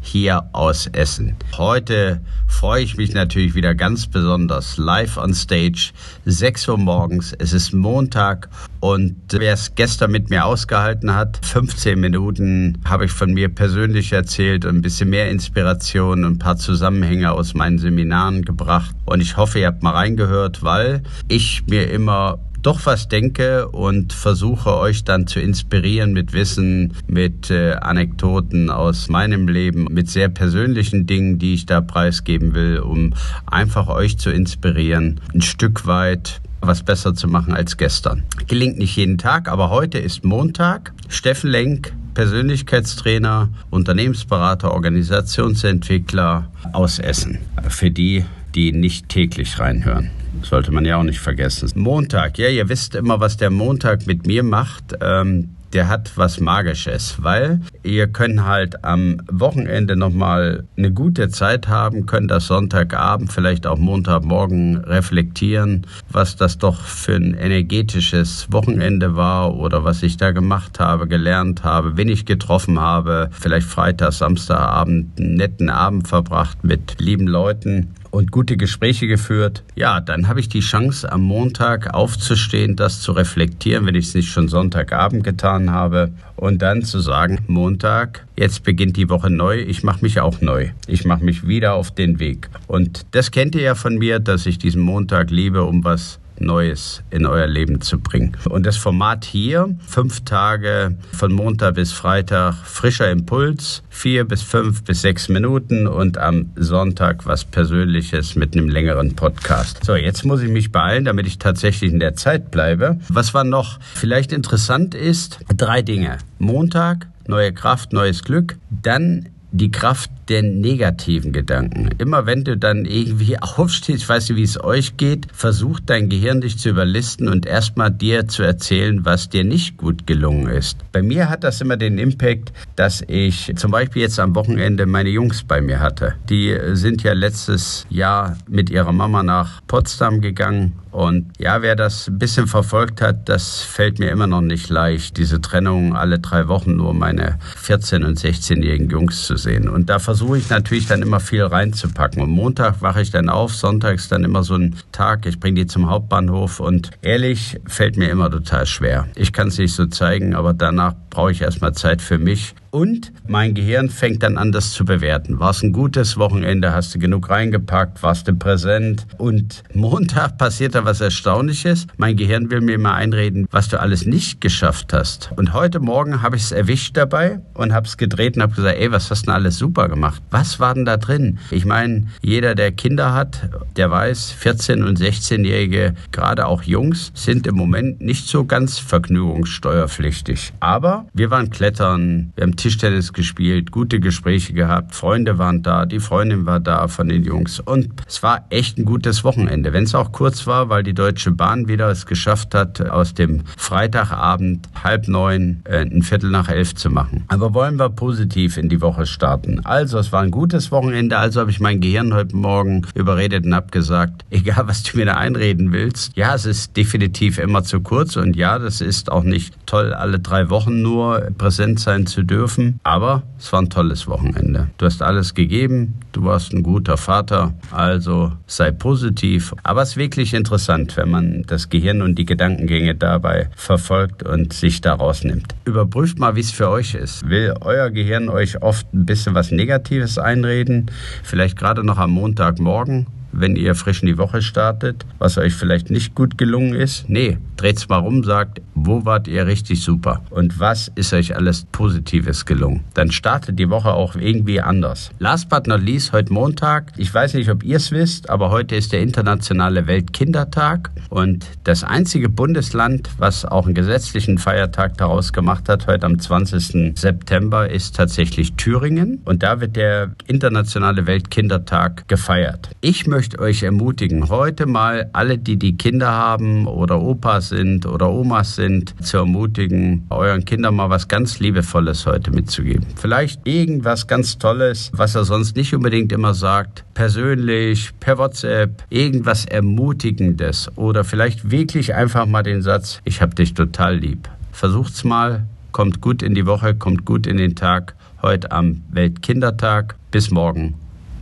hier aus Essen. Heute freue ich mich natürlich wieder ganz besonders live on stage, 6 Uhr morgens. Es ist Montag und wer es gestern mit mir ausgehalten hat, 15 Minuten habe ich von mir persönlich erzählt und ein bisschen mehr Inspiration und ein paar Zusammenhänge aus meinen Seminaren gebracht. Und ich hoffe, ihr habt mal reingehört, weil ich mir immer doch was denke und versuche euch dann zu inspirieren mit Wissen, mit äh, Anekdoten aus meinem Leben, mit sehr persönlichen Dingen, die ich da preisgeben will, um einfach euch zu inspirieren, ein Stück weit was besser zu machen als gestern. Gelingt nicht jeden Tag, aber heute ist Montag. Steffen Lenk, Persönlichkeitstrainer, Unternehmensberater, Organisationsentwickler aus Essen. Für die, die nicht täglich reinhören. Sollte man ja auch nicht vergessen. Montag, ja, ihr wisst immer, was der Montag mit mir macht. Ähm, der hat was Magisches, weil ihr könnt halt am Wochenende nochmal eine gute Zeit haben, könnt das Sonntagabend, vielleicht auch Montagmorgen reflektieren, was das doch für ein energetisches Wochenende war oder was ich da gemacht habe, gelernt habe, wen ich getroffen habe, vielleicht Freitag, Samstagabend einen netten Abend verbracht mit lieben Leuten und gute Gespräche geführt. Ja, dann habe ich die Chance, am Montag aufzustehen, das zu reflektieren, wenn ich es nicht schon Sonntagabend getan habe. Und dann zu sagen, Montag, jetzt beginnt die Woche neu, ich mache mich auch neu. Ich mache mich wieder auf den Weg. Und das kennt ihr ja von mir, dass ich diesen Montag liebe, um was Neues in euer Leben zu bringen. Und das Format hier, fünf Tage von Montag bis Freitag, frischer Impuls, vier bis fünf bis sechs Minuten und am Sonntag was Persönliches mit einem längeren Podcast. So, jetzt muss ich mich beeilen, damit ich tatsächlich in der Zeit bleibe. Was war noch vielleicht interessant ist, drei Dinge. Montag, neue Kraft, neues Glück. Dann die Kraft der negativen Gedanken. Immer wenn du dann irgendwie aufstehst, ich weiß nicht, wie es euch geht, versucht dein Gehirn dich zu überlisten und erstmal dir zu erzählen, was dir nicht gut gelungen ist. Bei mir hat das immer den Impact, dass ich zum Beispiel jetzt am Wochenende meine Jungs bei mir hatte. Die sind ja letztes Jahr mit ihrer Mama nach Potsdam gegangen und ja, wer das ein bisschen verfolgt hat, das fällt mir immer noch nicht leicht, diese Trennung alle drei Wochen nur meine 14- und 16-jährigen Jungs zu sehen. Und da versuche versuche ich natürlich dann immer viel reinzupacken. Und Montag wache ich dann auf, sonntags dann immer so ein Tag, ich bringe die zum Hauptbahnhof und ehrlich fällt mir immer total schwer. Ich kann es nicht so zeigen, aber danach brauche ich erstmal Zeit für mich und mein Gehirn fängt dann an, das zu bewerten. War es ein gutes Wochenende? Hast du genug reingepackt? Warst du präsent? Und Montag passiert da was Erstaunliches. Mein Gehirn will mir immer einreden, was du alles nicht geschafft hast. Und heute Morgen habe ich es erwischt dabei und habe es gedreht und habe gesagt, ey, was hast du denn alles super gemacht? Was war denn da drin? Ich meine, jeder, der Kinder hat, der weiß, 14- und 16-Jährige, gerade auch Jungs, sind im Moment nicht so ganz vergnügungssteuerpflichtig. Aber wir waren klettern, wir haben Tischtennis gespielt, gute Gespräche gehabt, Freunde waren da, die Freundin war da von den Jungs und es war echt ein gutes Wochenende, wenn es auch kurz war, weil die Deutsche Bahn wieder es geschafft hat, aus dem Freitagabend halb neun äh, ein Viertel nach elf zu machen. Aber wollen wir positiv in die Woche starten. Also es war ein gutes Wochenende, also habe ich mein Gehirn heute Morgen überredet und habe gesagt, egal was du mir da einreden willst, ja, es ist definitiv immer zu kurz und ja, das ist auch nicht toll, alle drei Wochen nur präsent sein zu dürfen dürfen. Aber es war ein tolles Wochenende. Du hast alles gegeben, du warst ein guter Vater, also sei positiv. Aber es ist wirklich interessant, wenn man das Gehirn und die Gedankengänge dabei verfolgt und sich daraus nimmt. Überprüft mal, wie es für euch ist. Will euer Gehirn euch oft ein bisschen was Negatives einreden? Vielleicht gerade noch am Montagmorgen? Wenn ihr frisch in die Woche startet, was euch vielleicht nicht gut gelungen ist. Nee, dreht's mal rum, sagt, wo wart ihr richtig super? Und was ist euch alles Positives gelungen? Dann startet die Woche auch irgendwie anders. Last but not least, heute Montag. Ich weiß nicht, ob ihr es wisst, aber heute ist der internationale Weltkindertag. Und das einzige Bundesland, was auch einen gesetzlichen Feiertag daraus gemacht hat, heute am 20. September, ist tatsächlich Thüringen. Und da wird der internationale Weltkindertag gefeiert. Ich möchte euch ermutigen, heute mal alle, die die Kinder haben oder Opas sind oder Omas sind, zu ermutigen, euren Kindern mal was ganz Liebevolles heute mitzugeben. Vielleicht irgendwas ganz Tolles, was er sonst nicht unbedingt immer sagt, persönlich, per WhatsApp, irgendwas Ermutigendes oder vielleicht wirklich einfach mal den Satz, ich hab dich total lieb. Versucht's mal, kommt gut in die Woche, kommt gut in den Tag, heute am Weltkindertag. Bis morgen,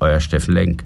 euer Steffen Lenk.